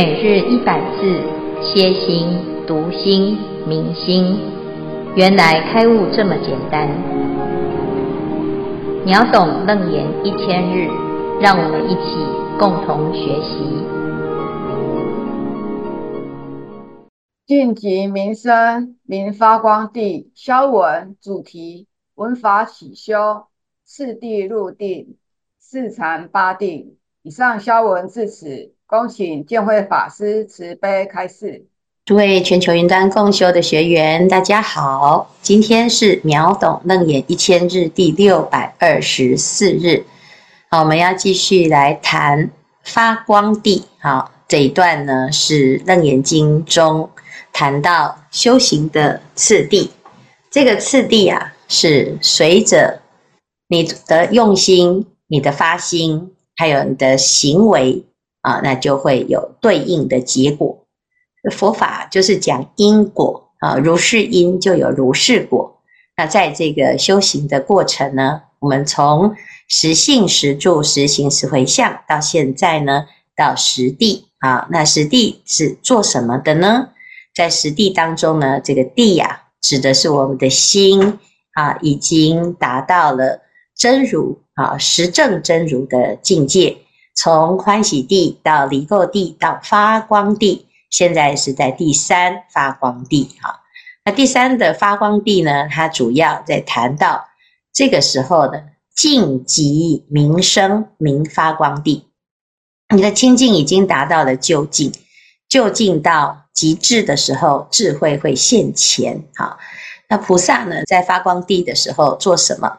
每日一百字，歇心、读心、明心，原来开悟这么简单。秒懂楞严一千日，让我们一起共同学习。净极名声，名发光地。消文主题：文法起修，四地入定，四禅八定。以上消文至此。恭请建慧法师慈悲开示。诸位全球云端共修的学员，大家好，今天是秒懂楞严一千日第六百二十四日。好，我们要继续来谈发光地。好，这一段呢是楞严经中谈到修行的次第。这个次第啊，是随着你的用心、你的发心，还有你的行为。啊，那就会有对应的结果。佛法就是讲因果啊，如是因就有如是果。那在这个修行的过程呢，我们从实信、实住、实行、实回向，到现在呢，到实地啊。那实地是做什么的呢？在实地当中呢，这个地呀、指的是我们的心啊，已经达到了真如啊，实证真如的境界。从欢喜地到离垢地到发光地，现在是在第三发光地哈。那第三的发光地呢，它主要在谈到这个时候的净极名声名发光地，你的清净已经达到了究竟，究竟到极致的时候，智慧会现前。好，那菩萨呢，在发光地的时候做什么？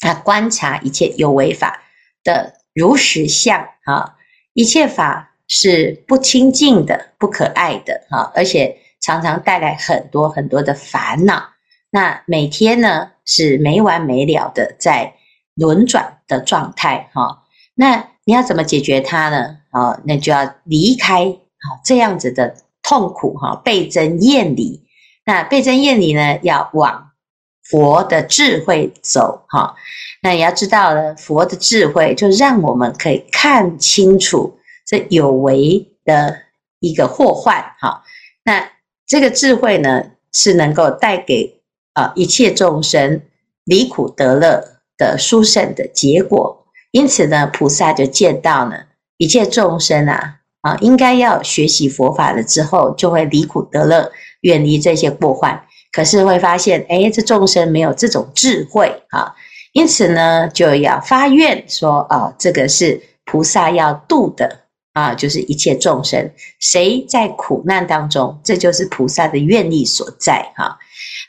他观察一切有为法的。如实相啊，一切法是不清净的、不可爱的啊，而且常常带来很多很多的烦恼。那每天呢是没完没了的在轮转的状态哈。那你要怎么解决它呢？啊，那就要离开啊这样子的痛苦哈，倍增厌离。那倍增厌离呢，要往佛的智慧走哈。那也要知道呢，佛的智慧就让我们可以看清楚这有为的一个祸患。哈，那这个智慧呢，是能够带给啊一切众生离苦得乐的殊胜的结果。因此呢，菩萨就见到呢，一切众生啊啊，应该要学习佛法了之后，就会离苦得乐，远离这些过患。可是会发现，哎，这众生没有这种智慧啊。因此呢，就要发愿说：哦，这个是菩萨要度的啊，就是一切众生，谁在苦难当中，这就是菩萨的愿力所在哈。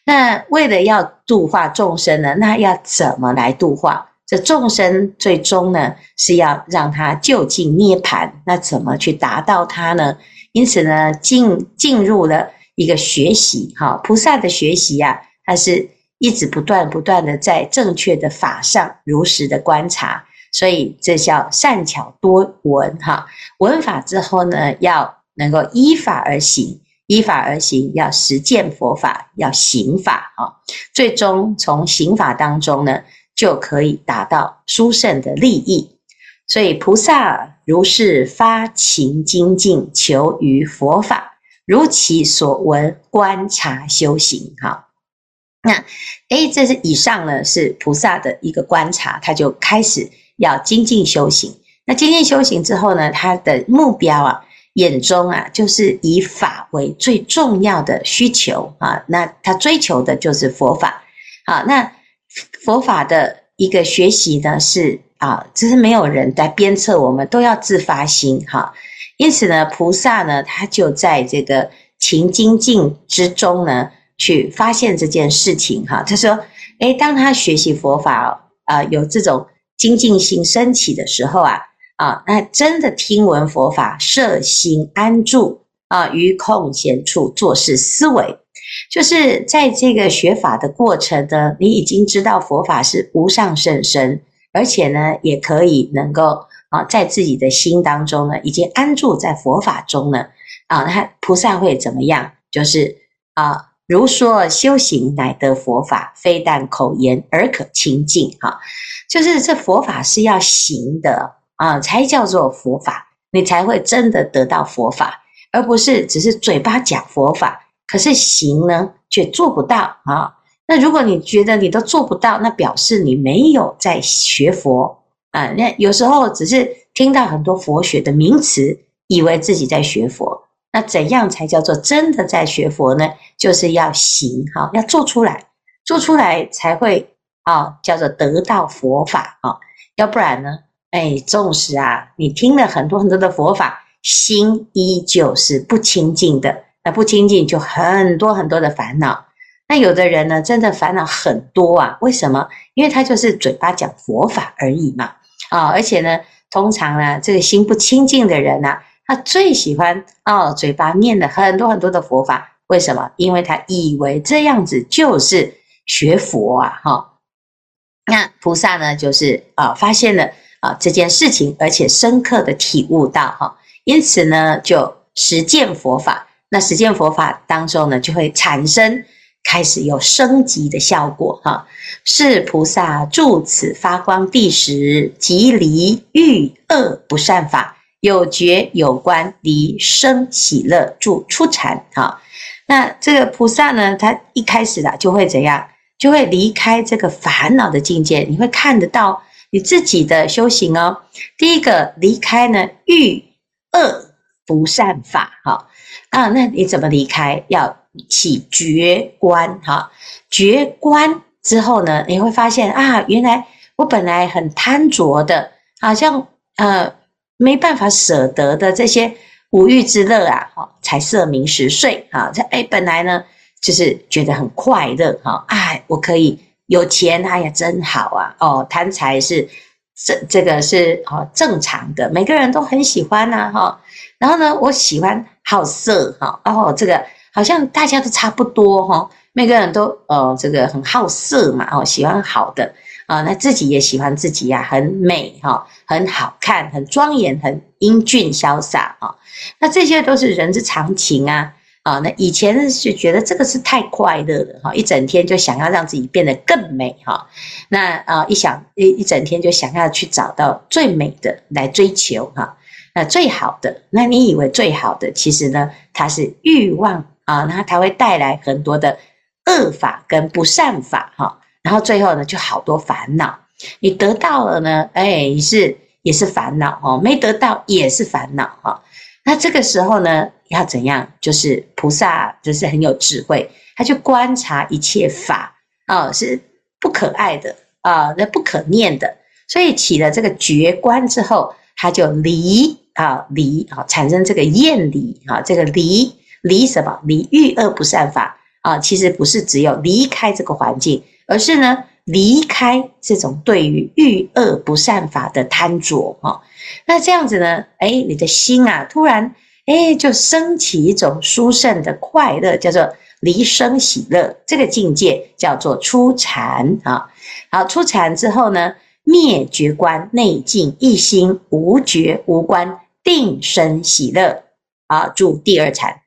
那为了要度化众生呢，那要怎么来度化？这众生最终呢，是要让他究竟涅盘，那怎么去达到他呢？因此呢，进进入了一个学习哈，菩萨的学习呀，它是。一直不断不断的在正确的法上如实的观察，所以这叫善巧多闻哈。闻法之后呢，要能够依法而行，依法而行要实践佛法，要行法哈。最终从行法当中呢，就可以达到殊胜的利益。所以菩萨如是发勤精进，求于佛法，如其所闻观察修行哈。那，诶，这是以上呢，是菩萨的一个观察，他就开始要精进修行。那精进修行之后呢，他的目标啊，眼中啊，就是以法为最重要的需求啊。那他追求的就是佛法。好，那佛法的一个学习呢，是啊，只是没有人在鞭策我们，都要自发心哈。因此呢，菩萨呢，他就在这个勤精进之中呢。去发现这件事情哈，他说：“诶，当他学习佛法啊，有这种精进心升起的时候啊，啊，那真的听闻佛法，摄心安住啊，于空闲处做事思维，就是在这个学法的过程呢，你已经知道佛法是无上甚深，而且呢，也可以能够啊，在自己的心当中呢，已经安住在佛法中呢，啊，他菩萨会怎么样？就是啊。”如说修行乃得佛法，非但口言而可亲近哈，就是这佛法是要行的啊，才叫做佛法。你才会真的得到佛法，而不是只是嘴巴讲佛法，可是行呢却做不到啊。那如果你觉得你都做不到，那表示你没有在学佛啊。那有时候只是听到很多佛学的名词，以为自己在学佛。那怎样才叫做真的在学佛呢？就是要行哈，要做出来，做出来才会啊，叫做得到佛法啊。要不然呢，哎，纵使啊，你听了很多很多的佛法，心依旧是不清净的。那不清净就很多很多的烦恼。那有的人呢，真的烦恼很多啊？为什么？因为他就是嘴巴讲佛法而已嘛。啊，而且呢，通常呢，这个心不清净的人呢，他最喜欢哦，嘴巴念了很多很多的佛法。为什么？因为他以为这样子就是学佛啊。哈，那菩萨呢，就是啊，发现了啊这件事情，而且深刻的体悟到哈，因此呢，就实践佛法。那实践佛法当中呢，就会产生。开始有升级的效果哈，是菩萨住此发光地时，即离欲恶不善法，有觉有观，离生喜乐，住初禅哈。那这个菩萨呢，他一开始啊，就会怎样？就会离开这个烦恼的境界，你会看得到你自己的修行哦。第一个离开呢，欲恶不善法哈啊，那你怎么离开？要起觉观，哈，觉观之后呢，你会发现啊，原来我本来很贪着的，好像呃没办法舍得的这些五欲之乐啊，哈，财色名食睡，啊，这哎本来呢就是觉得很快乐，哈，哎我可以有钱，哎呀真好啊，哦贪财是这这个是哦正常的，每个人都很喜欢呐，哈，然后呢，我喜欢好色，哈，哦这个。好像大家都差不多哈，每个人都呃这个很好色嘛，哦喜欢好的啊，那自己也喜欢自己呀，很美哈，很好看，很庄严，很英俊潇洒啊。那这些都是人之常情啊啊。那以前是觉得这个是太快乐了哈，一整天就想要让自己变得更美哈。那啊一想一一整天就想要去找到最美的来追求哈，那最好的，那你以为最好的，其实呢它是欲望。啊，那它会带来很多的恶法跟不善法哈，然后最后呢，就好多烦恼。你得到了呢，哎，是也是烦恼哦；没得到也是烦恼哈。那这个时候呢，要怎样？就是菩萨就是很有智慧，他去观察一切法啊，是不可爱的啊，那不可念的。所以起了这个觉观之后，他就离啊离啊，产生这个厌离啊，这个离。离什么？离欲恶不善法啊！其实不是只有离开这个环境，而是呢离开这种对于欲恶不善法的贪着哈。那这样子呢？哎，你的心啊，突然哎就升起一种殊胜的快乐，叫做离生喜乐。这个境界叫做初禅啊。好，初禅之后呢，灭绝观，内净一心，无觉无观，定生喜乐啊，住第二禅。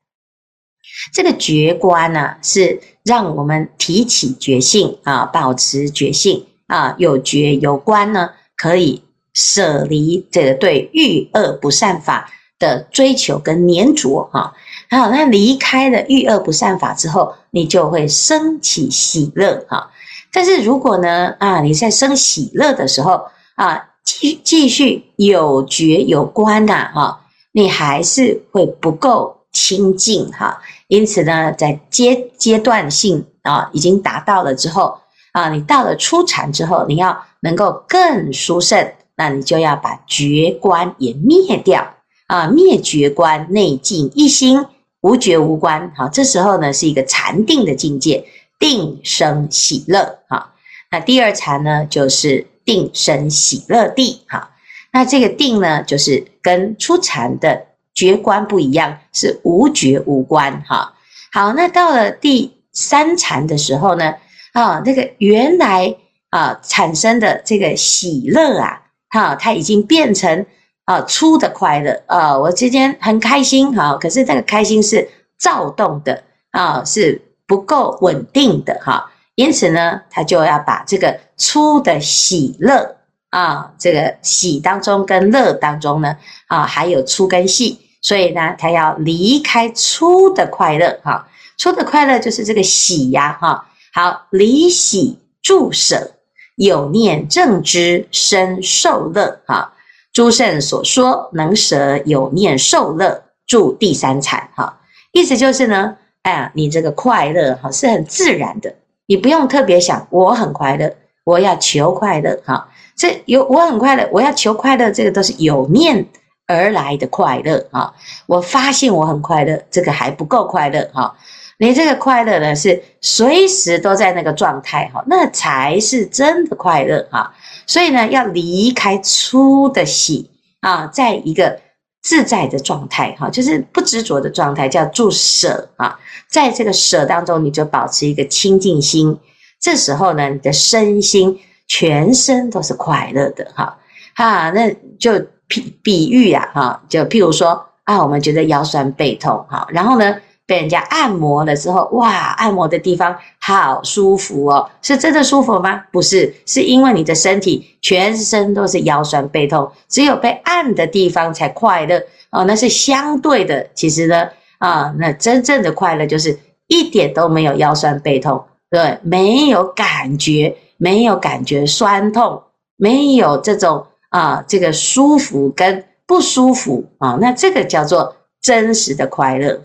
这个觉观呢、是让我们提起觉性啊，保持觉性啊，有觉有观呢，可以舍离这个对欲恶不善法的追求跟粘着哈。好，那离开了欲恶不善法之后，你就会升起喜乐哈。但是如果呢啊，你在生喜乐的时候啊，继继续有觉有观呐哈，你还是会不够清净哈。因此呢，在阶阶段性啊，已经达到了之后啊，你到了初禅之后，你要能够更殊胜，那你就要把觉观也灭掉啊，灭觉观，内静一心，无觉无观。好，这时候呢是一个禅定的境界，定生喜乐。好，那第二禅呢就是定生喜乐地。好，那这个定呢就是跟初禅的。觉观不一样，是无觉无观哈。好，那到了第三禅的时候呢，啊，那个原来啊产生的这个喜乐啊，哈，它已经变成啊粗的快乐啊，我今天很开心哈，可是那个开心是躁动的啊，是不够稳定的哈，因此呢，他就要把这个粗的喜乐啊，这个喜当中跟乐当中呢，啊，还有粗跟细，所以呢，他要离开粗的快乐哈，粗的快乐就是这个喜呀哈。好，离喜住舍，有念正知生受乐哈。诸圣所说能舍有念受乐，住第三禅哈。意思就是呢，哎呀，你这个快乐哈是很自然的，你不用特别想我很快乐，我要求快乐哈。这有我很快乐，我要求快乐，这个都是有念而来的快乐啊！我发现我很快乐，这个还不够快乐哈。你这个快乐呢，是随时都在那个状态哈，那才是真的快乐哈。所以呢，要离开粗的喜啊，在一个自在的状态哈，就是不执着的状态，叫住舍啊。在这个舍当中，你就保持一个清净心，这时候呢，你的身心。全身都是快乐的哈，哈，那就比比喻呀，哈，就譬如说啊，我们觉得腰酸背痛哈，然后呢，被人家按摩了之后，哇，按摩的地方好舒服哦，是真的舒服吗？不是，是因为你的身体全身都是腰酸背痛，只有被按的地方才快乐哦，那是相对的。其实呢，啊，那真正的快乐就是一点都没有腰酸背痛，对，没有感觉。没有感觉酸痛，没有这种啊，这个舒服跟不舒服啊，那这个叫做真实的快乐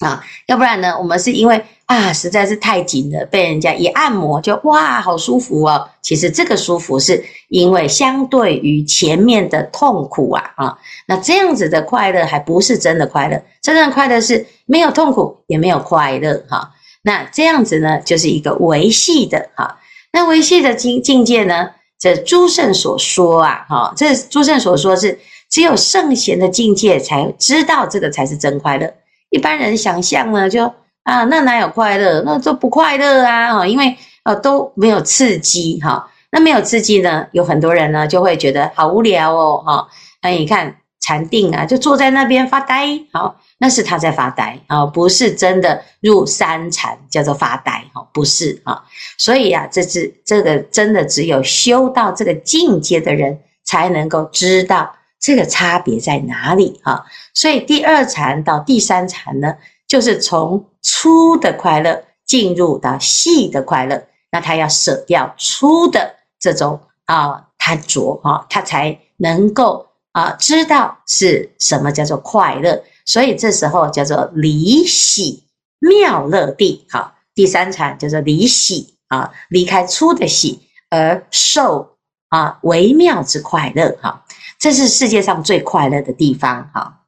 啊。要不然呢，我们是因为啊，实在是太紧了，被人家一按摩就哇，好舒服哦。其实这个舒服是因为相对于前面的痛苦啊啊，那这样子的快乐还不是真的快乐，真正的快乐是没有痛苦也没有快乐哈。那这样子呢，就是一个维系的哈。那维系的境境界呢？这诸圣所说啊，哈，这诸圣所说是只有圣贤的境界才知道这个才是真快乐。一般人想象呢，就啊，那哪有快乐？那都不快乐啊，哈，因为啊都没有刺激哈。那没有刺激呢，有很多人呢就会觉得好无聊哦，哈。那你看禅定啊，就坐在那边发呆，好。那是他在发呆啊，不是真的入三禅，叫做发呆哈，不是啊。所以啊，这是这个真的只有修到这个境界的人才能够知道这个差别在哪里啊。所以第二禅到第三禅呢，就是从粗的快乐进入到细的快乐，那他要舍掉粗的这种啊贪着哈，他才能够啊知道是什么叫做快乐。所以这时候叫做离喜妙乐地，好，第三禅叫做离喜啊，离开粗的喜而受啊微妙之快乐，哈，这是世界上最快乐的地方，哈。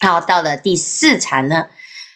好，到了第四禅呢，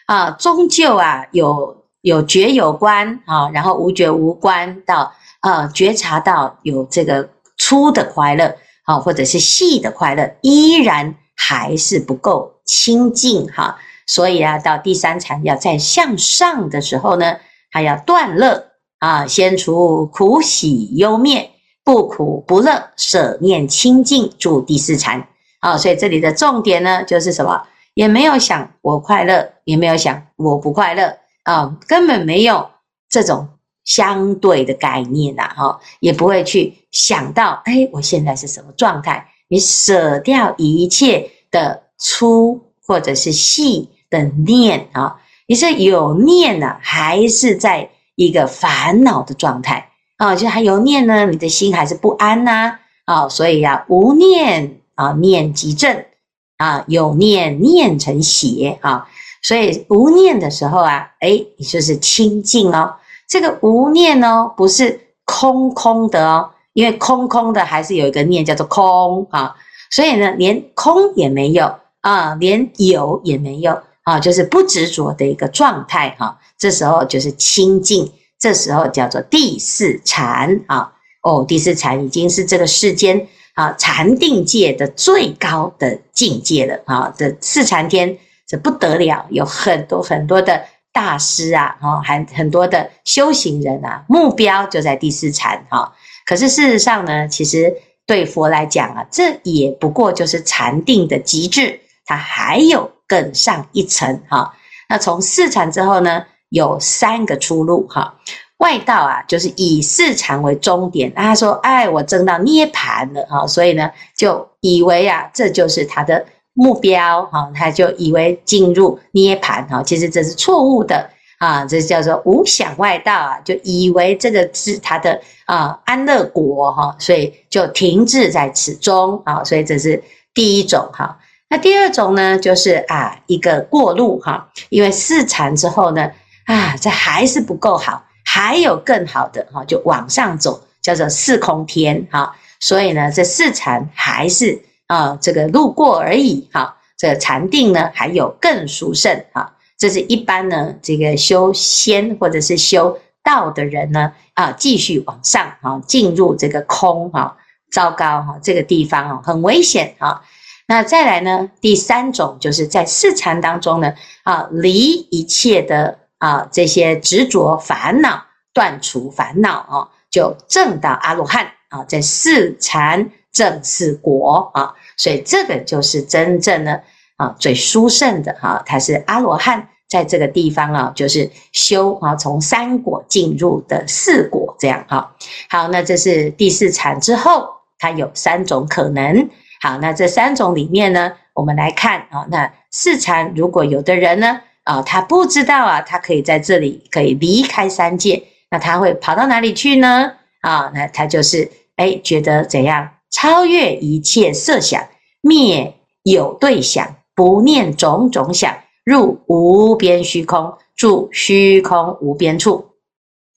啊，终究啊有有觉有观啊，然后无觉无观，到啊觉察到有这个粗的快乐，啊，或者是细的快乐，依然还是不够。清净哈，所以啊，到第三禅要再向上的时候呢，还要断乐啊，先除苦喜忧灭，不苦不乐，舍念清净，住第四禅啊。所以这里的重点呢，就是什么？也没有想我快乐，也没有想我不快乐啊，根本没有这种相对的概念呐，哈，也不会去想到，哎，我现在是什么状态？你舍掉一切的。粗或者是细的念啊，你是有念呢，还是在一个烦恼的状态啊？就还有念呢，你的心还是不安呐啊，所以呀，无念啊，念即正啊，有念念成邪啊，所以无念的时候啊，哎，你就是清净哦。这个无念哦，不是空空的哦，因为空空的还是有一个念叫做空啊，所以呢，连空也没有。啊，连有也没有啊，就是不执着的一个状态哈。这时候就是清净，这时候叫做第四禅啊。哦，第四禅已经是这个世间啊禅定界的最高的境界了啊。这四禅天这不得了，有很多很多的大师啊，哈，还很多的修行人啊，目标就在第四禅哈。可是事实上呢，其实对佛来讲啊，这也不过就是禅定的极致。它还有更上一层哈，那从四禅之后呢，有三个出路哈。外道啊，就是以四禅为终点。他说：“哎，我证到涅槃了哈，所以呢，就以为啊，这就是他的目标哈，他就以为进入涅槃哈，其实这是错误的啊，这叫做无想外道啊，就以为这个是他的啊安乐国哈，所以就停滞在此中啊，所以这是第一种哈。那第二种呢，就是啊一个过路哈，因为四禅之后呢，啊这还是不够好。”还有更好的哈，就往上走，叫做四空天哈。所以呢，这四禅还是啊这个路过而已哈。这禅定呢，还有更殊胜哈。这是一般呢，这个修仙或者是修道的人呢啊，继续往上啊，进入这个空哈，糟糕哈，这个地方哦很危险哈。那再来呢，第三种就是在四禅当中呢啊，离一切的。啊，这些执着烦恼断除烦恼啊，就证到阿罗汉啊，在四禅正四果啊，所以这个就是真正呢啊最殊胜的哈，他是阿罗汉，在这个地方啊，就是修啊从三果进入的四果这样哈。好，那这是第四禅之后，它有三种可能。好，那这三种里面呢，我们来看啊，那四禅如果有的人呢。啊，他不知道啊，他可以在这里可以离开三界，那他会跑到哪里去呢？啊，那他就是哎，觉得怎样超越一切色想，灭有对想，不念种种想，入无边虚空，住虚空无边处。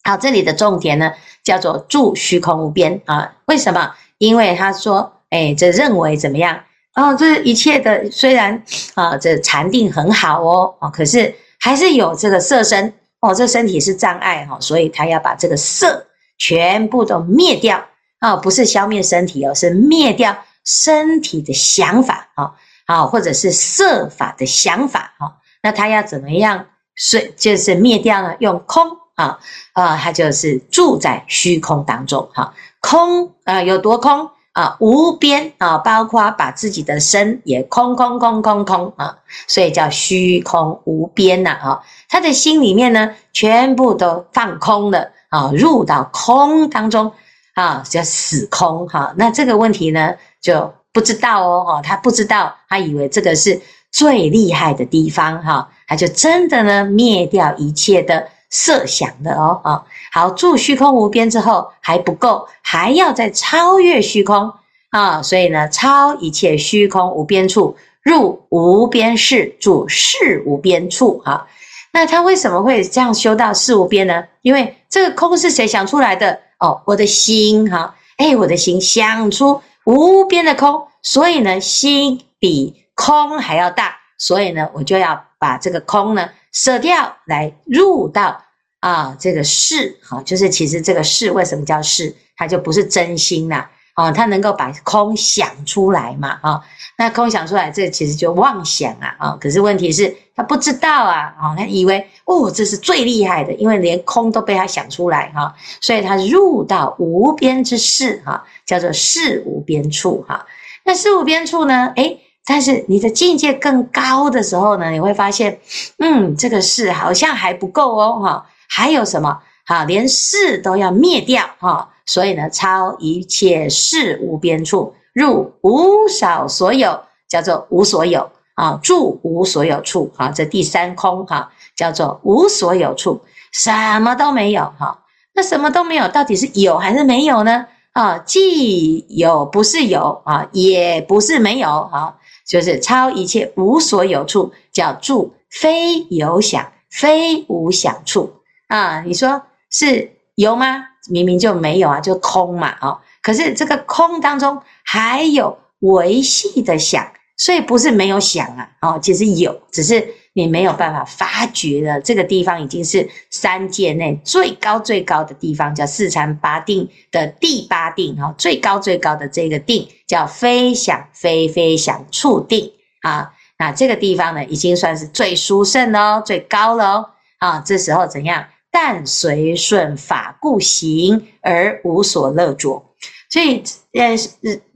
好，这里的重点呢，叫做住虚空无边啊。为什么？因为他说，哎，这认为怎么样？哦，这一切的虽然啊，这禅定很好哦，哦，可是还是有这个色身哦，这身体是障碍哈，所以他要把这个色全部都灭掉啊，不是消灭身体哦，是灭掉身体的想法啊，啊，或者是色法的想法哈，那他要怎么样？是就是灭掉呢？用空啊啊，他就是住在虚空当中哈，空啊有多空？啊，无边啊，包括把自己的身也空空空空空啊，所以叫虚空无边呐啊。他的心里面呢，全部都放空了啊，入到空当中啊，叫死空哈。那这个问题呢，就不知道哦，他不知道，他以为这个是最厉害的地方哈，他就真的呢灭掉一切的设想的哦啊。好，住虚空无边之后还不够，还要再超越虚空啊！所以呢，超一切虚空无边处，入无边识，住识无边处啊！那他为什么会这样修到事无边呢？因为这个空是谁想出来的？哦，我的心哈！哎，我的心想出无边的空，所以呢，心比空还要大，所以呢，我就要把这个空呢舍掉，来入到。啊，这个是哈，就是其实这个是为什么叫是？它就不是真心呐，哦，它能够把空想出来嘛，啊，那空想出来，这其实就妄想啊，啊，可是问题是他不知道啊，啊，他以为哦，这是最厉害的，因为连空都被他想出来哈，所以他入到无边之事哈，叫做事无边处哈。那事无边处呢？诶，但是你的境界更高的时候呢，你会发现，嗯，这个识好像还不够哦，哈。还有什么？哈，连识都要灭掉哈，所以呢，超一切事无边处，入无少所有，叫做无所有啊，住无所有处啊，这第三空哈，叫做无所有处，什么都没有哈。那什么都没有，到底是有还是没有呢？啊，既有不是有啊，也不是没有啊，就是超一切无所有处，叫住非有想，非无想处。啊，你说是有吗？明明就没有啊，就空嘛，哦。可是这个空当中还有维系的想，所以不是没有想啊，哦，其实有，只是你没有办法发觉的。这个地方已经是三界内最高最高的地方，叫四禅八定的第八定，哈，最高最高的这个定叫非想非非想处定啊。那这个地方呢，已经算是最殊胜了，最高了哦。啊，这时候怎样？但随顺法故行而无所乐着，所以呃，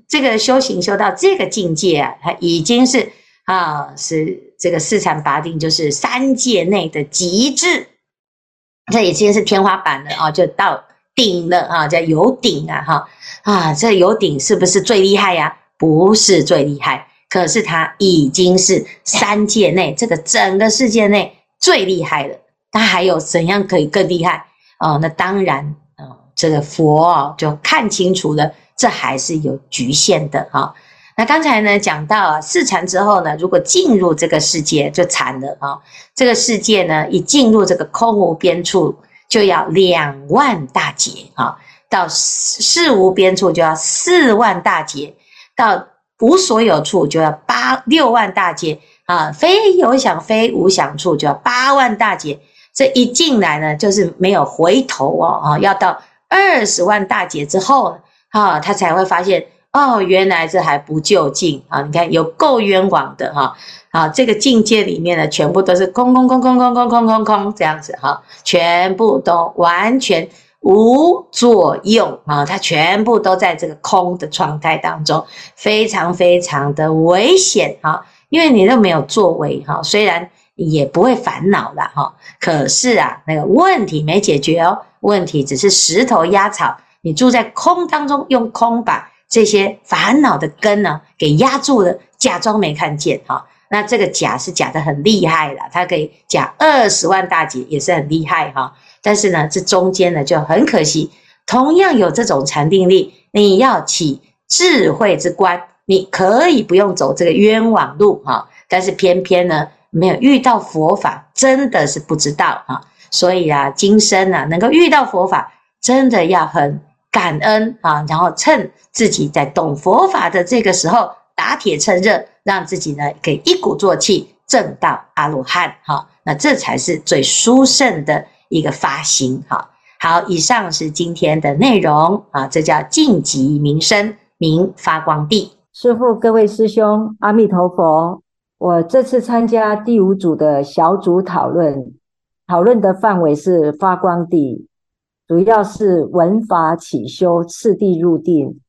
这个修行修到这个境界啊，它已经是啊，是这个四禅八定，就是三界内的极致这已经是天花板了啊，就到顶了啊，叫有顶啊哈啊，这有顶是不是最厉害呀？不是最厉害，可是它已经是三界内这个整个世界内最厉害了。那还有怎样可以更厉害哦？那当然，哦，这个佛哦就看清楚了，这还是有局限的哈。那刚才呢讲到啊，四禅之后呢，如果进入这个世界就禅了啊。这个世界呢，一进入这个空无边处，就要两万大劫啊；到事无边处就要四万大劫；到无所有处就要八六万大劫啊；非有想非无想处就要八万大劫。这一进来呢，就是没有回头哦啊！要到二十万大劫之后啊，他才会发现。哦，原来这还不究竟啊！你看有够冤枉的哈！啊，这个境界里面呢，全部都是空空空空空空空空空这样子哈，全部都完全无作用啊！它全部都在这个空的状态当中，非常非常的危险哈！因为你都没有作为哈，虽然也不会烦恼了哈，可是啊，那个问题没解决哦，问题只是石头压草，你住在空当中，用空把。这些烦恼的根呢，给压住了，假装没看见哈。那这个假是假的很厉害了，它可以假二十万大劫也是很厉害哈。但是呢，这中间呢就很可惜，同样有这种禅定力，你要起智慧之观，你可以不用走这个冤枉路哈。但是偏偏呢，没有遇到佛法，真的是不知道哈。所以啊，今生啊，能够遇到佛法，真的要很。感恩啊，然后趁自己在懂佛法的这个时候，打铁趁热，让自己呢可以一鼓作气证到阿罗汉。哈，那这才是最殊胜的一个发心。哈，好，以上是今天的内容啊，这叫净极明生，明发光地。师父，各位师兄，阿弥陀佛。我这次参加第五组的小组讨论，讨论的范围是发光地。主要是文法起修，次第入定，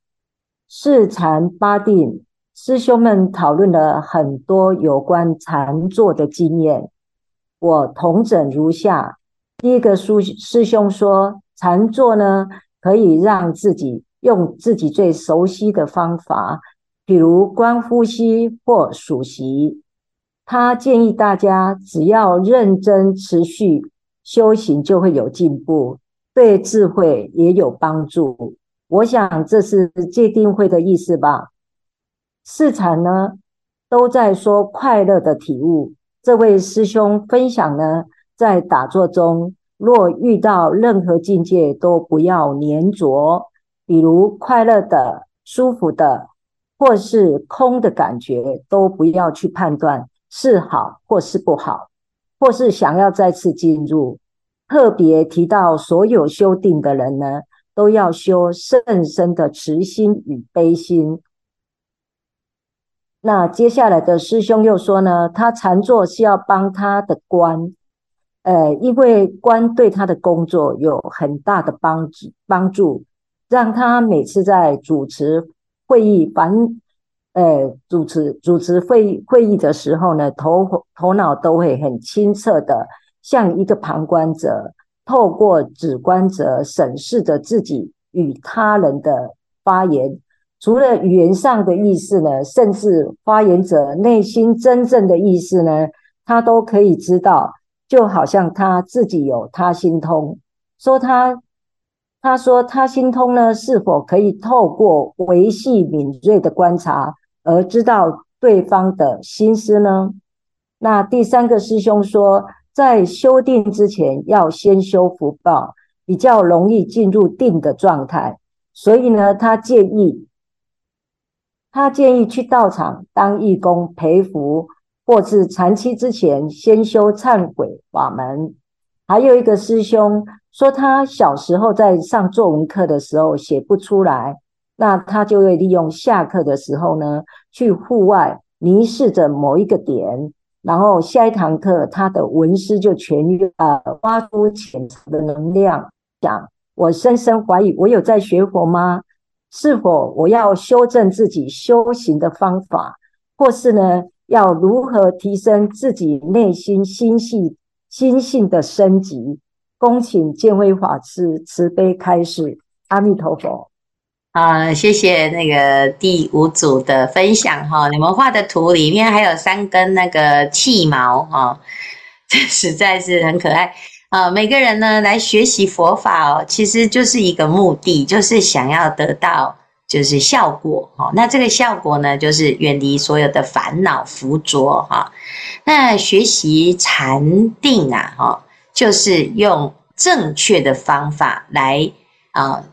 四禅八定。师兄们讨论了很多有关禅坐的经验，我同整如下：第一个师师兄说，禅坐呢可以让自己用自己最熟悉的方法，比如观呼吸或数息。他建议大家只要认真持续修行，就会有进步。对智慧也有帮助，我想这是戒定慧的意思吧。四禅呢，都在说快乐的体悟。这位师兄分享呢，在打坐中，若遇到任何境界，都不要黏着，比如快乐的、舒服的，或是空的感觉，都不要去判断是好或是不好，或是想要再次进入。特别提到，所有修定的人呢，都要修甚深的慈心与悲心。那接下来的师兄又说呢，他禅坐是要帮他的观，呃，因为观对他的工作有很大的帮助，帮助让他每次在主持会议，凡呃主持主持会会议的时候呢，头头脑都会很清澈的。像一个旁观者，透过指观者审视着自己与他人的发言，除了语言上的意思呢，甚至发言者内心真正的意思呢，他都可以知道。就好像他自己有他心通，说他他说他心通呢，是否可以透过维系敏锐的观察而知道对方的心思呢？那第三个师兄说。在修定之前，要先修福报，比较容易进入定的状态。所以呢，他建议，他建议去道场当义工培福，或是禅期之前先修忏悔法门。还有一个师兄说，他小时候在上作文课的时候写不出来，那他就会利用下课的时候呢，去户外凝视着某一个点。然后下一堂课，他的文思就痊愈了，发出潜藏的能量。想，我深深怀疑，我有在学佛吗？是否我要修正自己修行的方法，或是呢，要如何提升自己内心心性心性的升级，恭请见辉法师慈悲开示。阿弥陀佛。啊，谢谢那个第五组的分享哈，你们画的图里面还有三根那个气毛哈，这实在是很可爱啊。每个人呢来学习佛法哦，其实就是一个目的，就是想要得到就是效果哈。那这个效果呢，就是远离所有的烦恼浮浊哈。那学习禅定啊哈，就是用正确的方法来啊。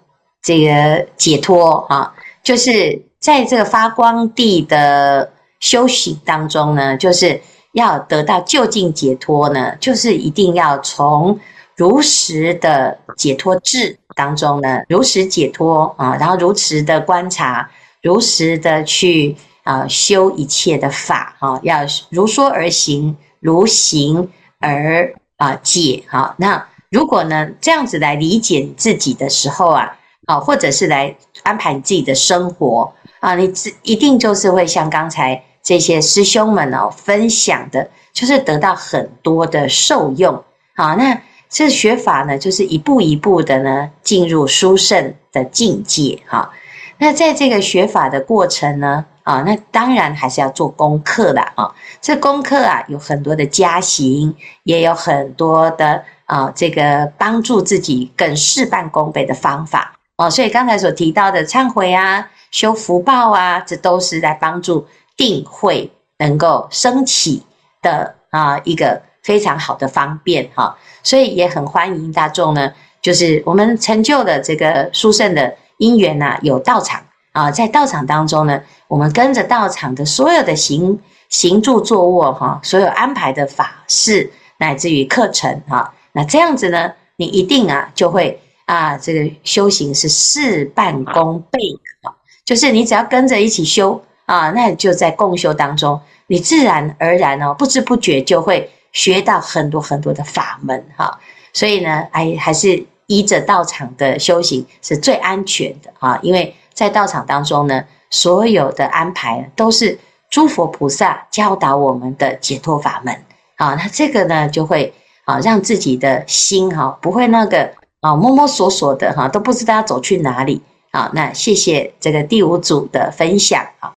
这个解脱啊，就是在这个发光地的修行当中呢，就是要得到究竟解脱呢，就是一定要从如实的解脱智当中呢，如实解脱啊，然后如实的观察，如实的去啊修一切的法啊，要如说而行，如行而啊解哈。那如果呢这样子来理解自己的时候啊。啊，或者是来安排你自己的生活啊，你自一定就是会像刚才这些师兄们哦分享的，就是得到很多的受用。好，那这学法呢，就是一步一步的呢进入殊胜的境界。哈，那在这个学法的过程呢，啊，那当然还是要做功课的啊。这功课啊，有很多的加行，也有很多的啊，这个帮助自己更事半功倍的方法。哦，所以刚才所提到的忏悔啊、修福报啊，这都是在帮助定慧能够升起的啊一个非常好的方便哈。所以也很欢迎大众呢，就是我们成就的这个殊胜的因缘呐，有道场啊，在道场当中呢，我们跟着道场的所有的行行住坐卧哈，所有安排的法事乃至于课程哈，那这样子呢，你一定啊就会。啊，这个修行是事半功倍的，就是你只要跟着一起修啊，那就在共修当中，你自然而然哦，不知不觉就会学到很多很多的法门哈。所以呢，哎，还是依着道场的修行是最安全的啊，因为在道场当中呢，所有的安排都是诸佛菩萨教导我们的解脱法门啊，那这个呢就会啊让自己的心哈不会那个。啊，摸摸索索的哈，都不知道要走去哪里。好，那谢谢这个第五组的分享。好。